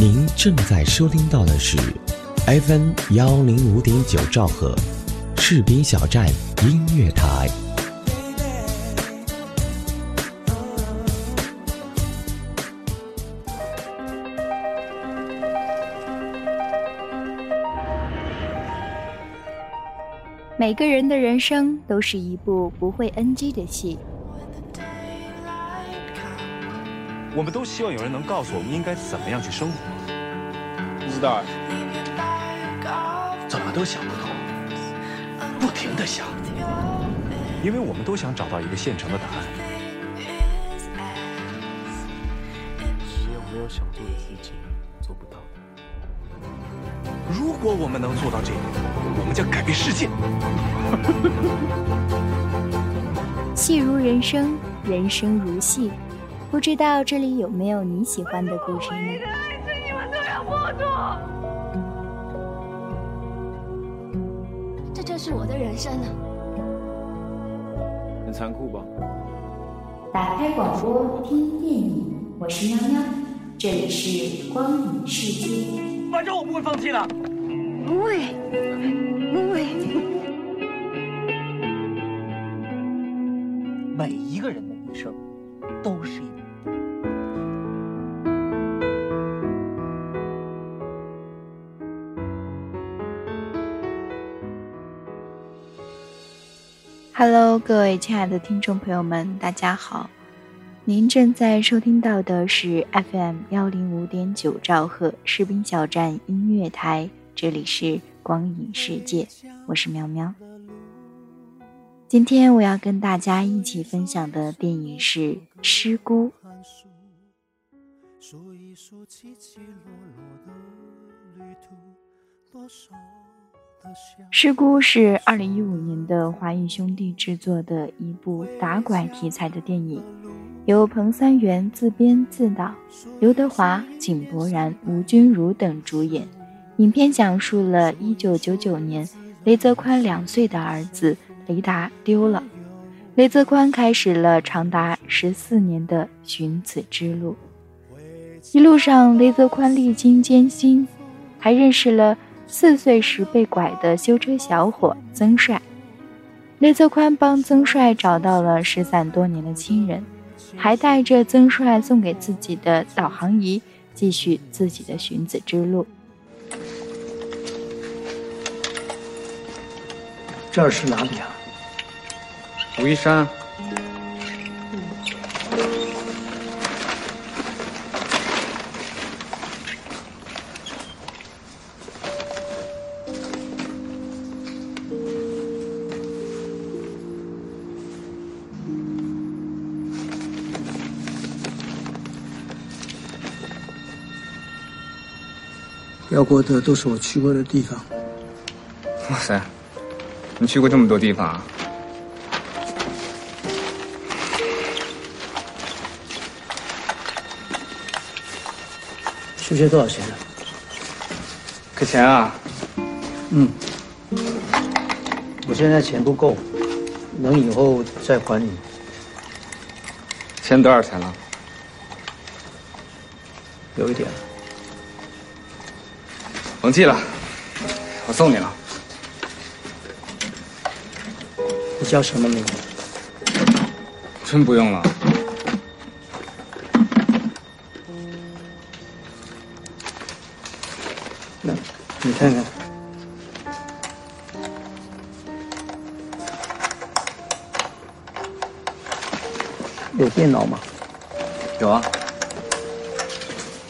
您正在收听到的是 FM 幺零五点九兆赫，士兵小站音乐台。每个人的人生都是一部不会 NG 的戏。我们都希望有人能告诉我们应该怎么样去生活。不知道，怎么都想不通，不停的想，因为我们都想找到一个现成的答案。你有没有想做的自己做不到。如果我们能做到这一点，我们将改变世界。戏如人生，人生如戏。不知道这里有没有你喜欢的故事呢？糊涂。这就是我的人生啊！很残酷吧？打开广播听电影，我是喵喵，这里是光影世界。反正我不会放弃的。不会，不会。每一个人的一生都是一。Hello，各位亲爱的听众朋友们，大家好！您正在收听到的是 FM 幺零五点九兆赫士兵小站音乐台，这里是光影世界，我是喵喵。今天我要跟大家一起分享的电影是《失孤》。《失孤》是失孤》是二零一五年的华谊兄弟制作的一部打拐题材的电影，由彭三元自编自导，刘德华、井柏然、吴君如等主演。影片讲述了一九九九年，雷泽宽两岁的儿子雷达丢了，雷泽宽开始了长达十四年的寻子之路。一路上，雷泽宽历经艰辛，还认识了。四岁时被拐的修车小伙曾帅，雷泽宽帮曾帅找到了失散多年的亲人，还带着曾帅送给自己的导航仪，继续自己的寻子之路。这是哪里啊？武夷山。辽国的都是我去过的地方。哇塞，你去过这么多地方啊？修车多少钱呢？给钱啊？嗯，我现在钱不够，能以后再还你。欠多少钱了？有一点。甭记了，我送你了。你叫什么名字？真不用了。那，你看看，有电脑吗？有啊。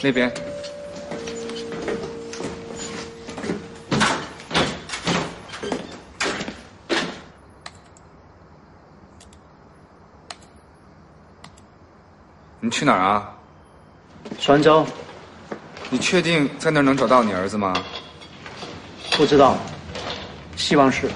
那边。去哪儿啊？泉州。你确定在那儿能找到你儿子吗？不知道，希望是。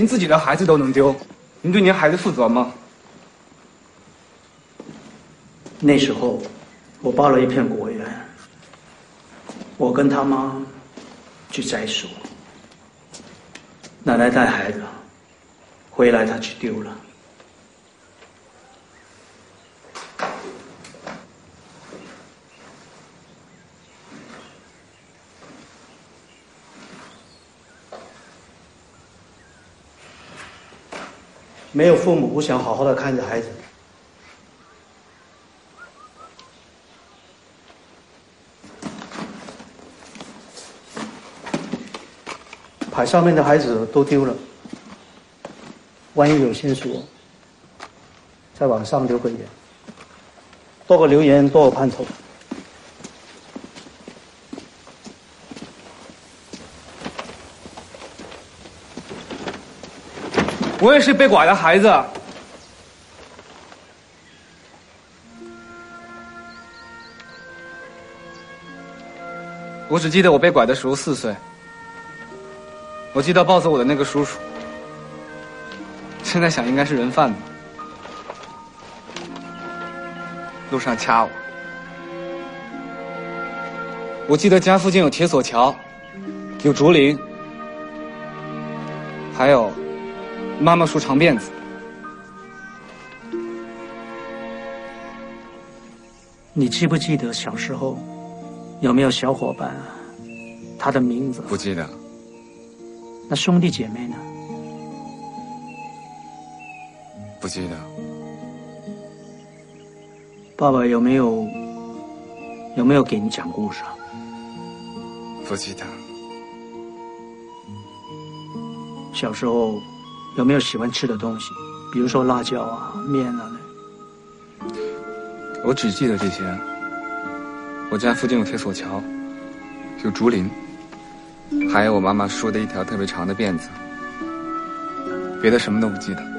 您自己的孩子都能丢，您对您孩子负责吗？那时候，我包了一片果园，我跟他妈去摘树，奶奶带孩子，回来他去丢了。没有父母不想好好的看着孩子。牌上面的孩子都丢了，万一有线索，在网上留个言，多个留言多个盼头。我也是被拐的孩子，我只记得我被拐的时候四岁。我记得抱走我的那个叔叔，现在想应该是人贩子，路上掐我。我记得家附近有铁索桥，有竹林，妈妈梳长辫子。你记不记得小时候有没有小伙伴？啊他的名字不记得。那兄弟姐妹呢？不记得。爸爸有没有有没有给你讲故事？不记得。小时候有没有喜欢吃的东西？比如说辣椒啊、面啊我只记得这些。我家附近有铁索桥，有竹林。还有我妈妈梳的一条特别长的辫子，别的什么都不记得。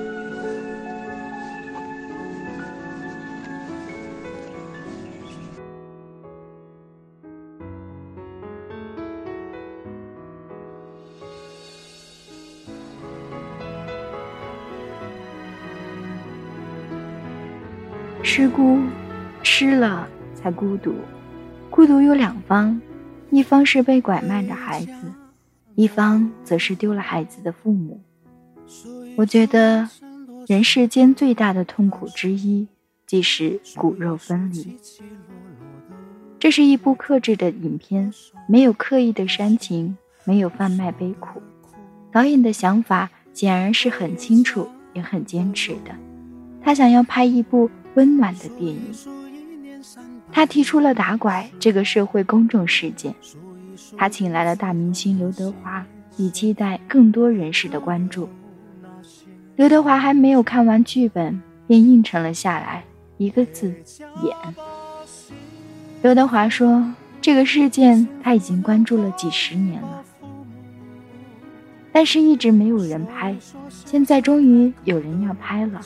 失孤，失了才孤独，孤独有两方。一方是被拐卖的孩子，一方则是丢了孩子的父母。我觉得，人世间最大的痛苦之一，即是骨肉分离。这是一部克制的影片，没有刻意的煽情，没有贩卖悲苦。导演的想法显然是很清楚，也很坚持的。他想要拍一部温暖的电影。他提出了打拐这个社会公众事件，他请来了大明星刘德华，以期待更多人士的关注。刘德华还没有看完剧本，便应承了下来，一个字：演。刘德华说：“这个事件他已经关注了几十年了，但是一直没有人拍，现在终于有人要拍了。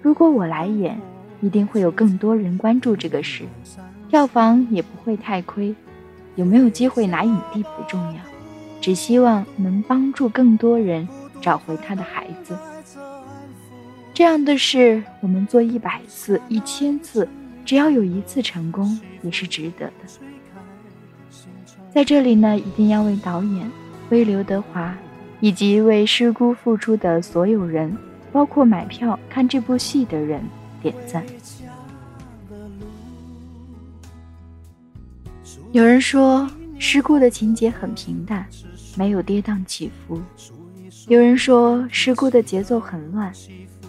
如果我来演。”一定会有更多人关注这个事，票房也不会太亏。有没有机会拿影帝不重要，只希望能帮助更多人找回他的孩子。这样的事，我们做一百次、一千次，只要有一次成功，也是值得的。在这里呢，一定要为导演、为刘德华以及为失孤付出的所有人，包括买票看这部戏的人。点赞。有人说，失故的情节很平淡，没有跌宕起伏；有人说，失故的节奏很乱，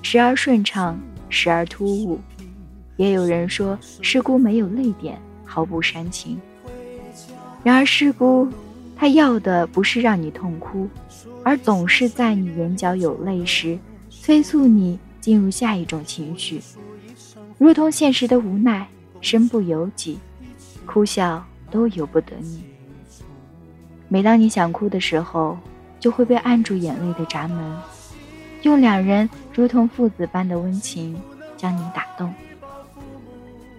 时而顺畅，时而突兀；也有人说，失故没有泪点，毫不煽情。然而，失故他要的不是让你痛哭，而总是在你眼角有泪时，催促你进入下一种情绪。如同现实的无奈，身不由己，哭笑都由不得你。每当你想哭的时候，就会被按住眼泪的闸门，用两人如同父子般的温情将你打动，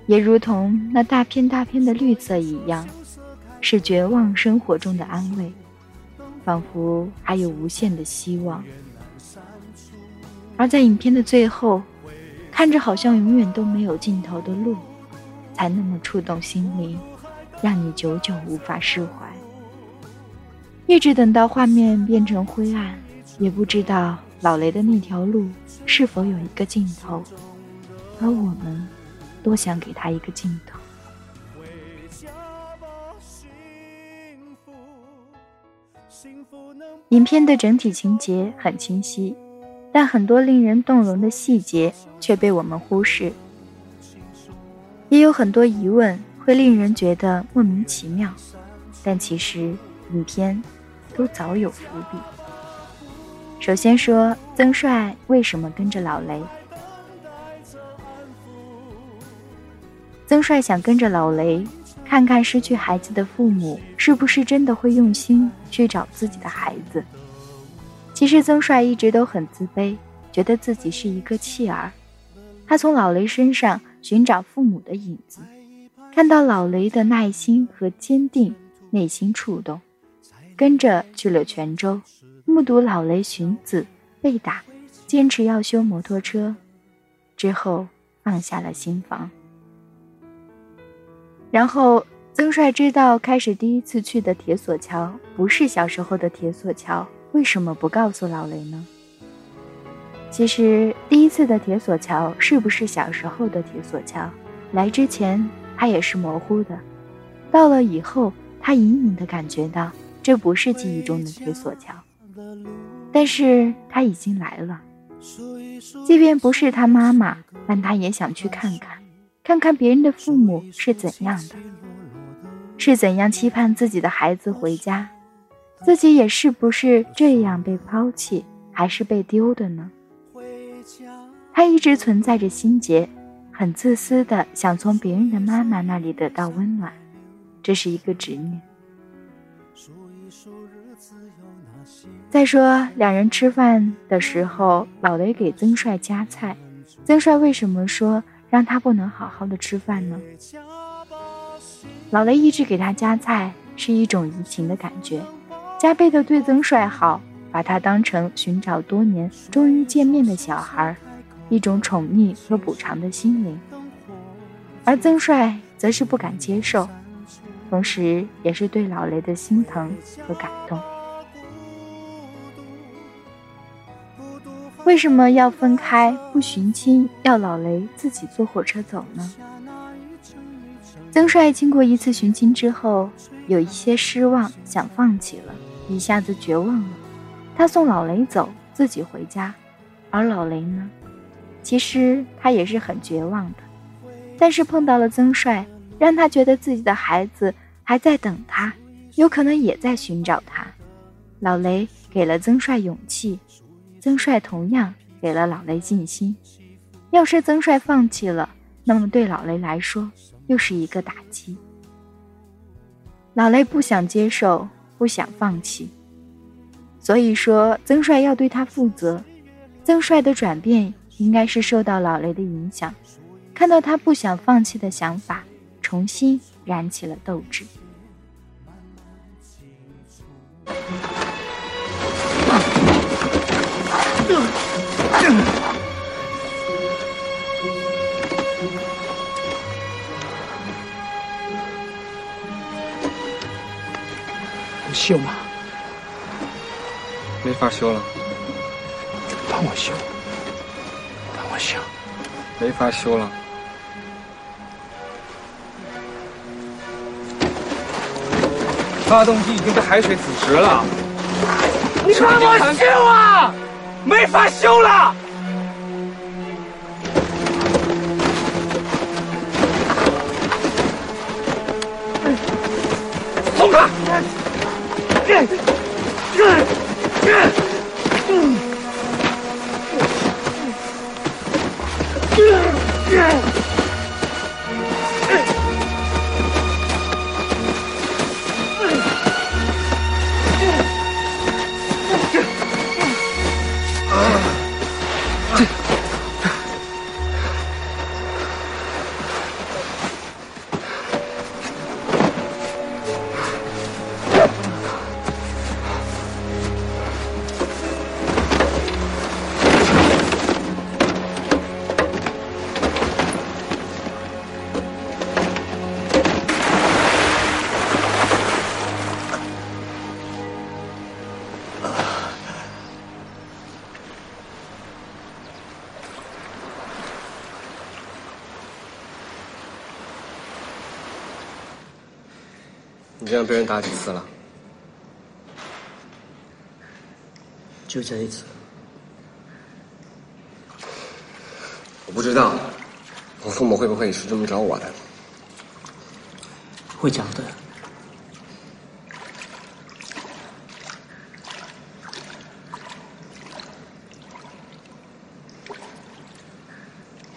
也如同那大片大片的绿色一样，是绝望生活中的安慰，仿佛还有无限的希望。而在影片的最后，看着好像永远都没有尽头的路，才那么触动心灵，让你久久无法释怀。一直等到画面变成灰暗，也不知道老雷的那条路是否有一个尽头，而我们多想给他一个尽头。影片的整体情节很清晰，但很多令人动容的细节却被我们忽视，也有很多疑问会令人觉得莫名其妙，但其实影片都早有伏笔。首先说曾帅为什么跟着老雷，曾帅想跟着老雷。看看失去孩子的父母是不是真的会用心去找自己的孩子。其实曾帅一直都很自卑，觉得自己是一个弃儿。他从老雷身上寻找父母的影子，看到老雷的耐心和坚定，内心触动，跟着去了泉州，目睹老雷寻子被打，坚持要修摩托车，之后放下了心房。然后，曾帅知道开始第一次去的铁索桥不是小时候的铁索桥，为什么不告诉老雷呢？其实，第一次的铁索桥是不是小时候的铁索桥，来之前他也是模糊的，到了以后，他隐隐的感觉到这不是记忆中的铁索桥，但是他已经来了，即便不是他妈妈，但他也想去看看。看看别人的父母是怎样的，是怎样期盼自己的孩子回家，自己也是不是这样被抛弃，还是被丢的呢？他一直存在着心结，很自私的想从别人的妈妈那里得到温暖，这是一个执念。再说两人吃饭的时候，老雷给曾帅夹菜，曾帅为什么说？让他不能好好的吃饭呢。老雷一直给他夹菜，是一种移情的感觉，加倍的对曾帅好，把他当成寻找多年终于见面的小孩，一种宠溺和补偿的心灵。而曾帅则是不敢接受，同时也是对老雷的心疼和感动。为什么要分开不寻亲，要老雷自己坐火车走呢？曾帅经过一次寻亲之后，有一些失望，想放弃了，一下子绝望了。他送老雷走，自己回家。而老雷呢，其实他也是很绝望的，但是碰到了曾帅，让他觉得自己的孩子还在等他，有可能也在寻找他。老雷给了曾帅勇气。曾帅同样给了老雷信心。要是曾帅放弃了，那么对老雷来说又是一个打击。老雷不想接受，不想放弃，所以说曾帅要对他负责。曾帅的转变应该是受到老雷的影响，看到他不想放弃的想法，重新燃起了斗志。修吗？没法修了。帮我修，帮我修。没法修了。发动机已经被海水腐蚀了。你帮我修啊！没法修了。这你这样被人打几次了？就这一次。我不知道，我父母会不会也是这么找我的？会讲的。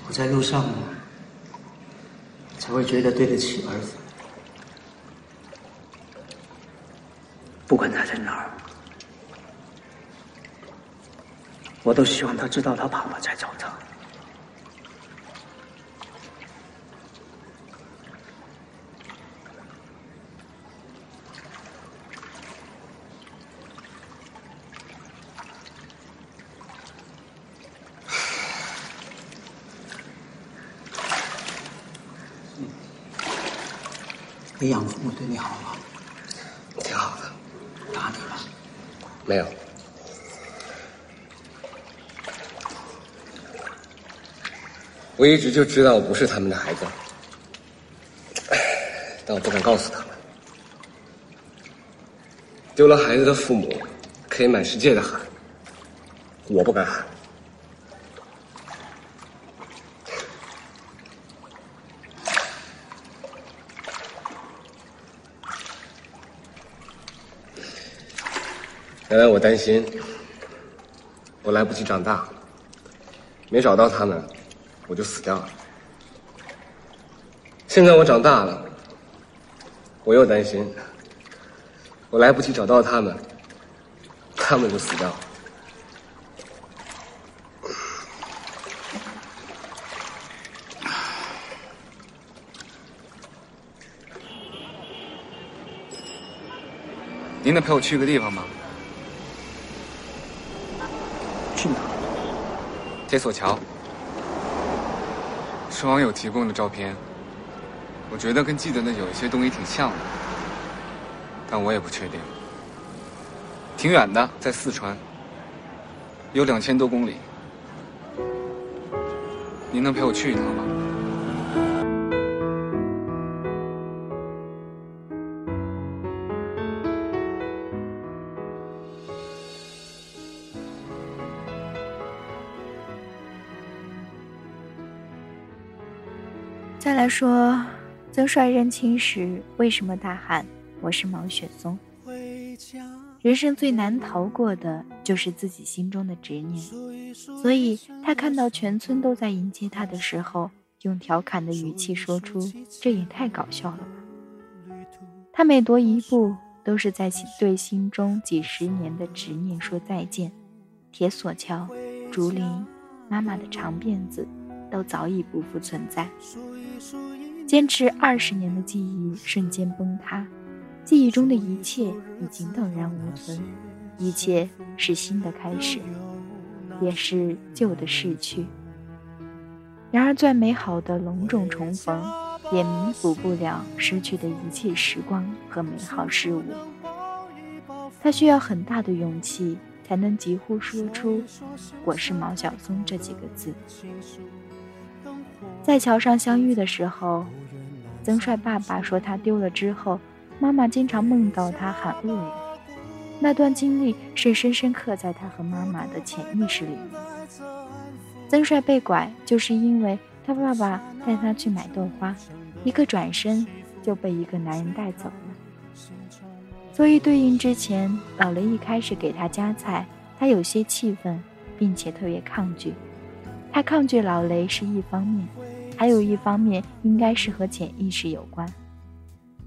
我在路上，才会觉得对得起儿子。不管他在哪儿，我都希望他知道他爸爸在找他。你养父母对你好吗？挺好的。打你了？没有。我一直就知道我不是他们的孩子，但我不敢告诉他们。丢了孩子的父母可以满世界的喊，我不敢喊。原来我担心，我来不及长大，没找到他们，我就死掉了。现在我长大了，我又担心，我来不及找到他们，他们就死掉了。您能陪我去个地方吗？去哪？铁索桥，是网友提供的照片。我觉得跟记得的有一些东西挺像的，但我也不确定。挺远的，在四川，有两千多公里。您能陪我去一趟吗？说，曾帅认亲时为什么大喊“我是毛雪松”？人生最难逃过的就是自己心中的执念，所以他看到全村都在迎接他的时候，用调侃的语气说出：“这也太搞笑了吧！”他每踱一步，都是在对心中几十年的执念说再见。铁索桥、竹林、妈妈的长辫子，都早已不复存在。坚持二十年的记忆瞬间崩塌，记忆中的一切已经荡然无存，一切是新的开始，也是旧的逝去。然而，最美好的隆重重逢，也弥补不了失去的一切时光和美好事物。他需要很大的勇气，才能几乎说出“我是毛晓松”这几个字。在桥上相遇的时候，曾帅爸爸说他丢了之后，妈妈经常梦到他喊恶人。那段经历是深深刻在他和妈妈的潜意识里。曾帅被拐，就是因为他爸爸带他去买豆花，一个转身就被一个男人带走了。所以对应之前，老雷一开始给他夹菜，他有些气愤，并且特别抗拒。他抗拒老雷是一方面，还有一方面应该是和潜意识有关。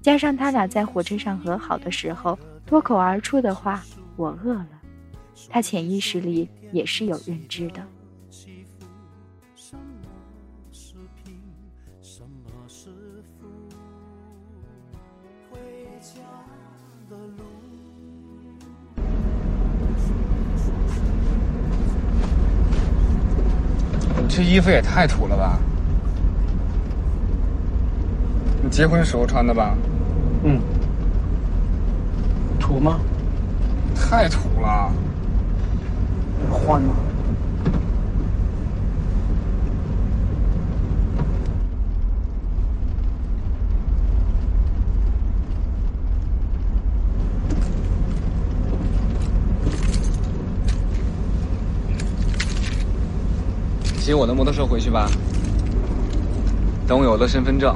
加上他俩在火车上和好的时候脱口而出的话“我饿了”，他潜意识里也是有认知的。这衣服也太土了吧！结婚时候穿的吧？嗯。土吗？太土了。换吗？骑我的摩托车回去吧。等我有了身份证。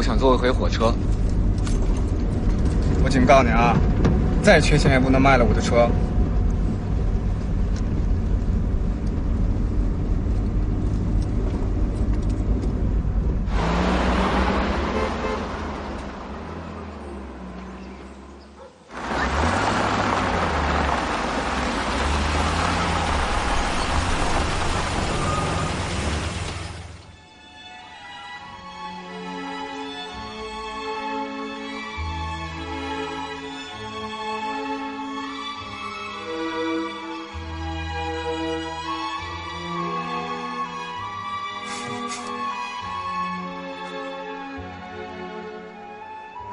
我想坐一回火车。我警告你啊，再缺钱也不能卖了我的车。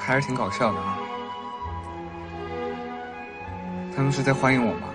还是挺搞笑的啊！他们是在欢迎我吗？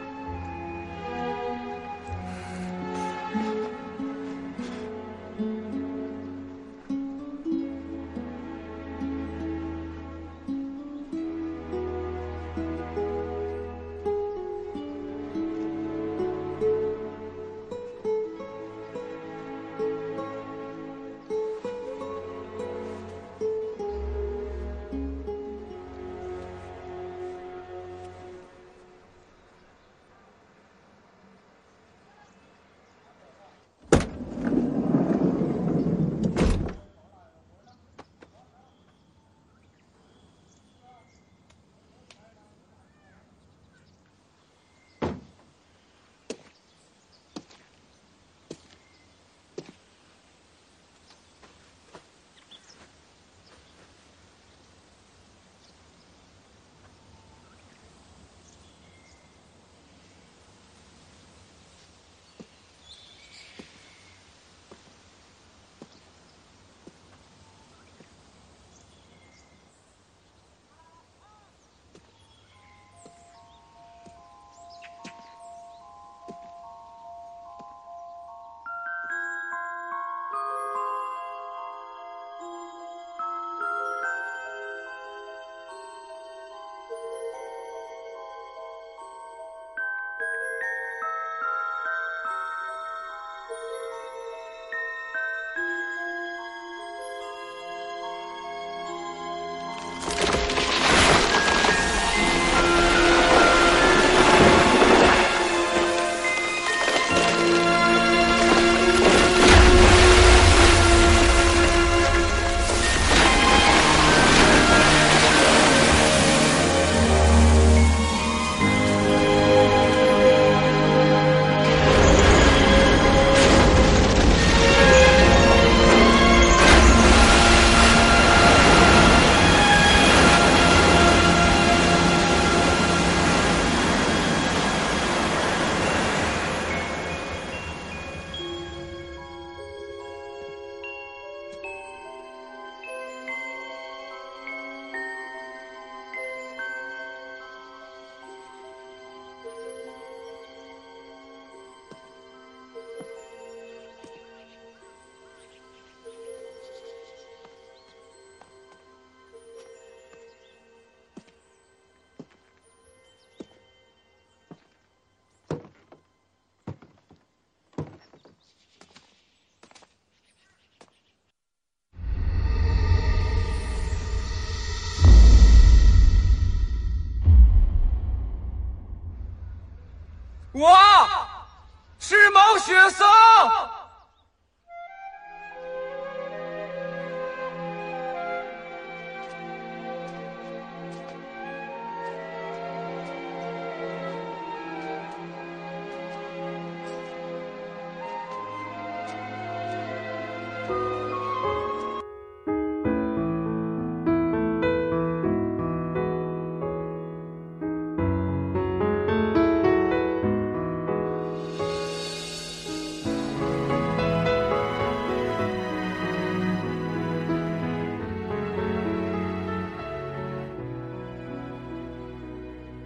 大学生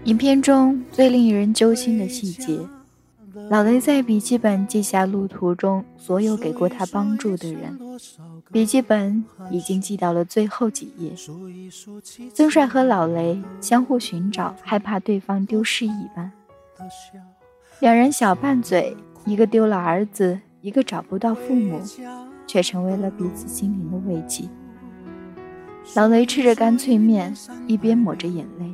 影片中最令人揪心的细节，老雷在笔记本记下路途中所有给过他帮助的人。笔记本已经记到了最后几页。曾帅和老雷相互寻找，害怕对方丢失一般。两人小拌嘴，一个丢了儿子。一个找不到父母，却成为了彼此心灵的慰藉。老雷吃着干脆面，一边抹着眼泪，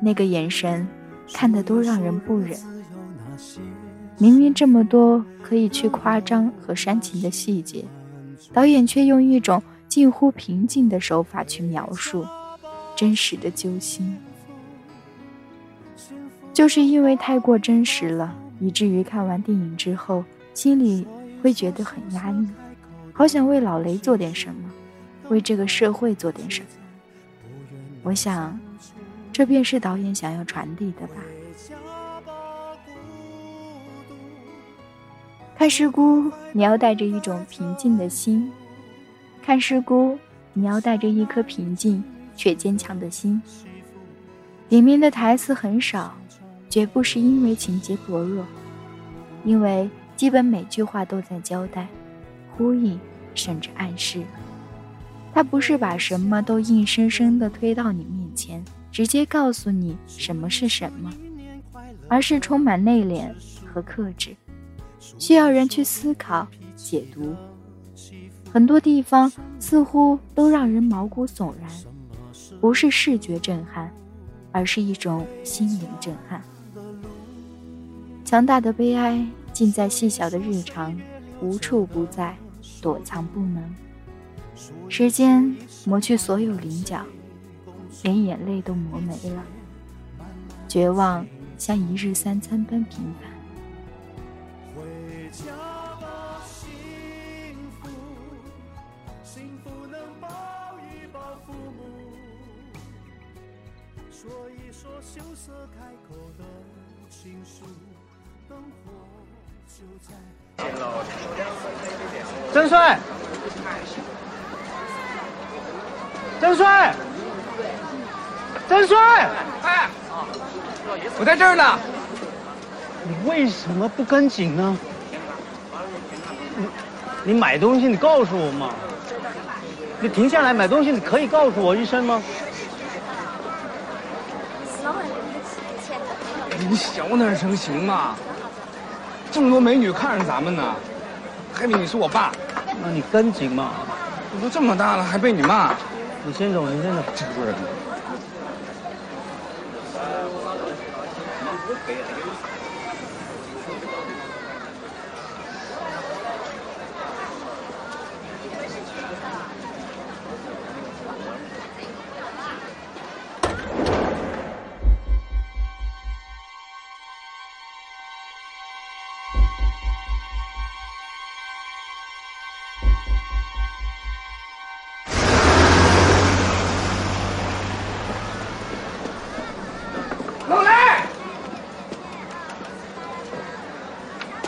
那个眼神看得都让人不忍。明明这么多可以去夸张和煽情的细节，导演却用一种近乎平静的手法去描述真实的揪心。就是因为太过真实了，以至于看完电影之后，心里会觉得很压抑，好想为老雷做点什么，为这个社会做点什么。我想，这便是导演想要传递的吧。看师姑，你要带着一种平静的心；看师姑，你要带着一颗平静却坚强的心。里面的台词很少。绝不是因为情节薄弱，因为基本每句话都在交代、呼应，甚至暗示。他不是把什么都硬生生的推到你面前，直接告诉你什么是什么，而是充满内敛和克制，需要人去思考、解读。很多地方似乎都让人毛骨悚然，不是视觉震撼，而是一种心灵震撼。强大的悲哀尽在细小的日常，无处不在，躲藏不能。时间磨去所有棱角，连眼泪都磨没了。绝望像一日三餐般平凡。说一说羞涩开口的情书。真帅！真帅！真帅！哎，我在这儿呢。你为什么不跟紧呢？你你买东西，你告诉我嘛。你停下来买东西，你可以告诉我一声吗？你小点声行吗？这么多美女看着咱们呢，还以为你是我爸。那你跟紧嘛！我都这么大了，还被你骂。你先走，你先走。这不是。Bay, I think it was.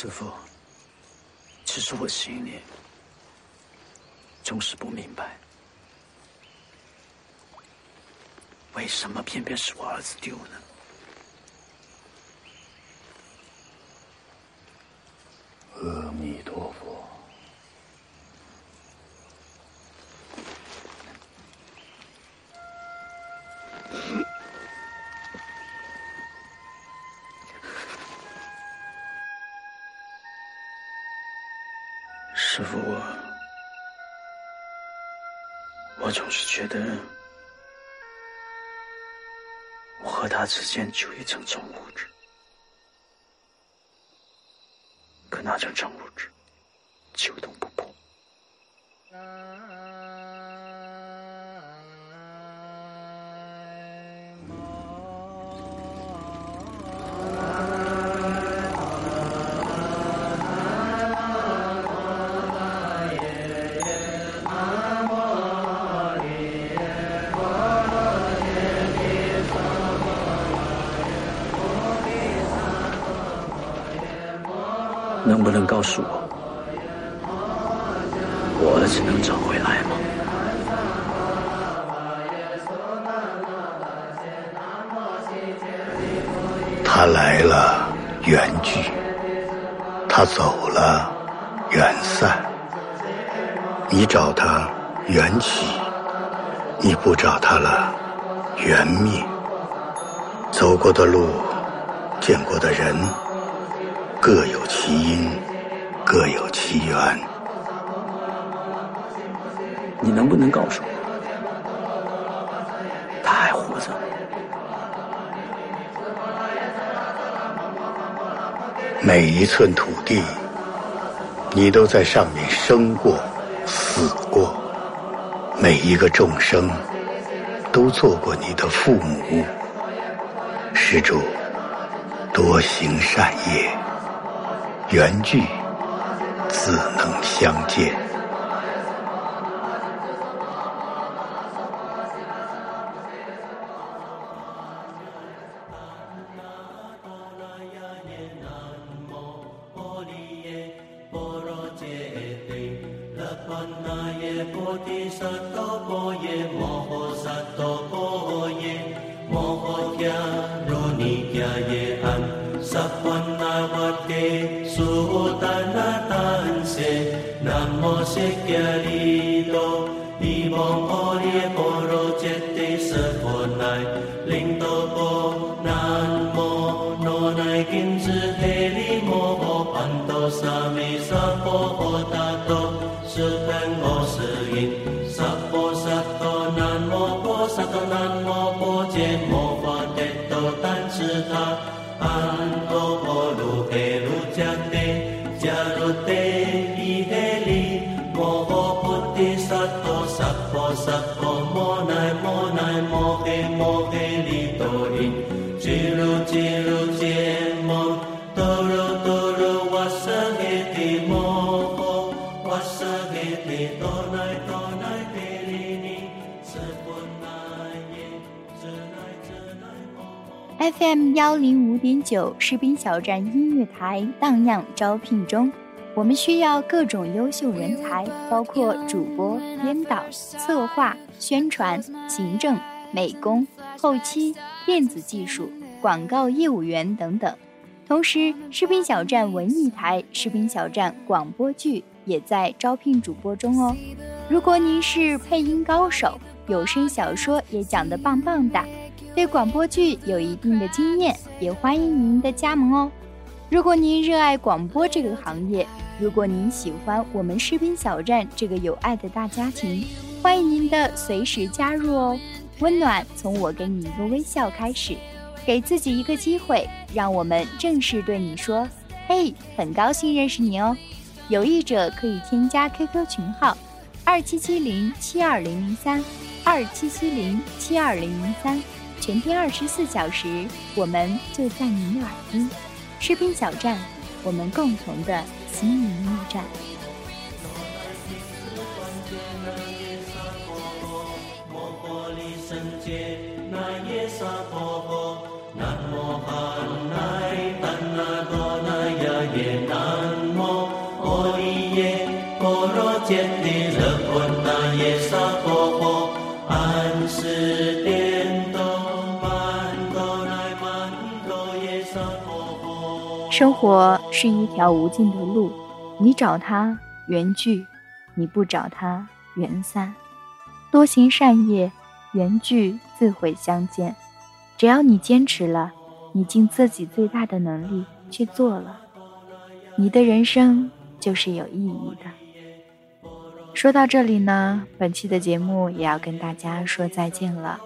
师父，其实我心里总是不明白，为什么偏偏是我儿子丢呢？阿弥陀佛。师傅，我我总是觉得我和他之间就一层窗户纸，可那层窗户告诉我，我儿子能找回来吗？他来了，缘聚；他走了，缘散。你找他，缘起；你不找他了，缘灭。走过的路，见过的人。各有其因，各有其缘。你能不能告诉我，他还活着？每一寸土地，你都在上面生过、死过；每一个众生，都做过你的父母。施主，多行善业。缘聚，自能相见。M 幺零五点九士兵小站音乐台荡漾招聘中，我们需要各种优秀人才，包括主播、编导、策划、宣传、行政、美工、后期、电子技术、广告业务员等等。同时，士兵小站文艺台、士兵小站广播剧也在招聘主播中哦。如果您是配音高手，有声小说也讲得棒棒的。对广播剧有一定的经验，也欢迎您的加盟哦。如果您热爱广播这个行业，如果您喜欢我们士兵小站这个有爱的大家庭，欢迎您的随时加入哦。温暖从我给你一个微笑开始，给自己一个机会，让我们正式对你说：“嘿，很高兴认识你哦。”有意者可以添加 QQ 群号：二七七零七二零零三，二七七零七二零零三。全天二十四小时，我们就在您的耳边。士兵小站，我们共同的心灵驿站。生活是一条无尽的路，你找它缘聚，你不找它缘散。多行善业，缘聚自会相见。只要你坚持了，你尽自己最大的能力去做了，你的人生就是有意义的。说到这里呢，本期的节目也要跟大家说再见了。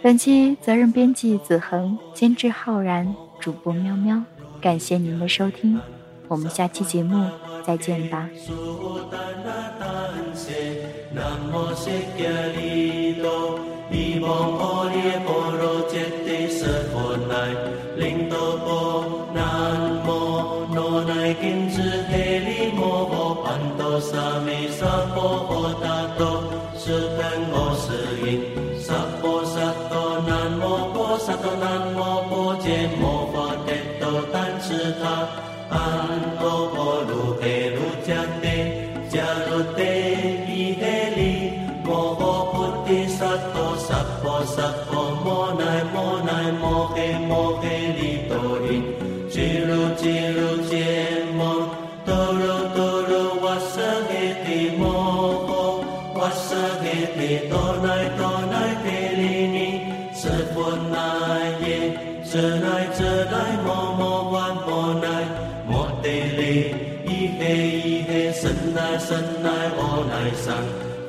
本期责任编辑子恒，监制浩然，主播喵喵。感谢您的收听，我们下期节目。再见吧。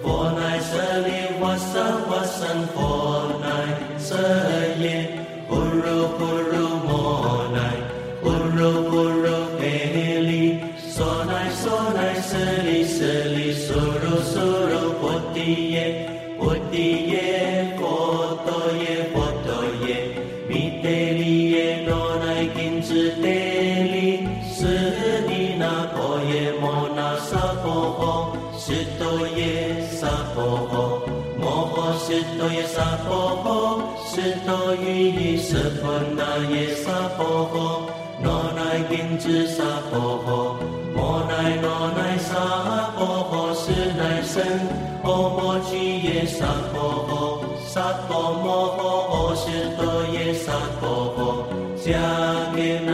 佛乃舍利瓦萨瓦僧佛乃舍耶，智萨婆诃，摩乃那乃萨婆诃，是乃僧，阿摩居耶萨婆诃，萨婆摩诃，阿是陀耶萨婆诃，迦给乃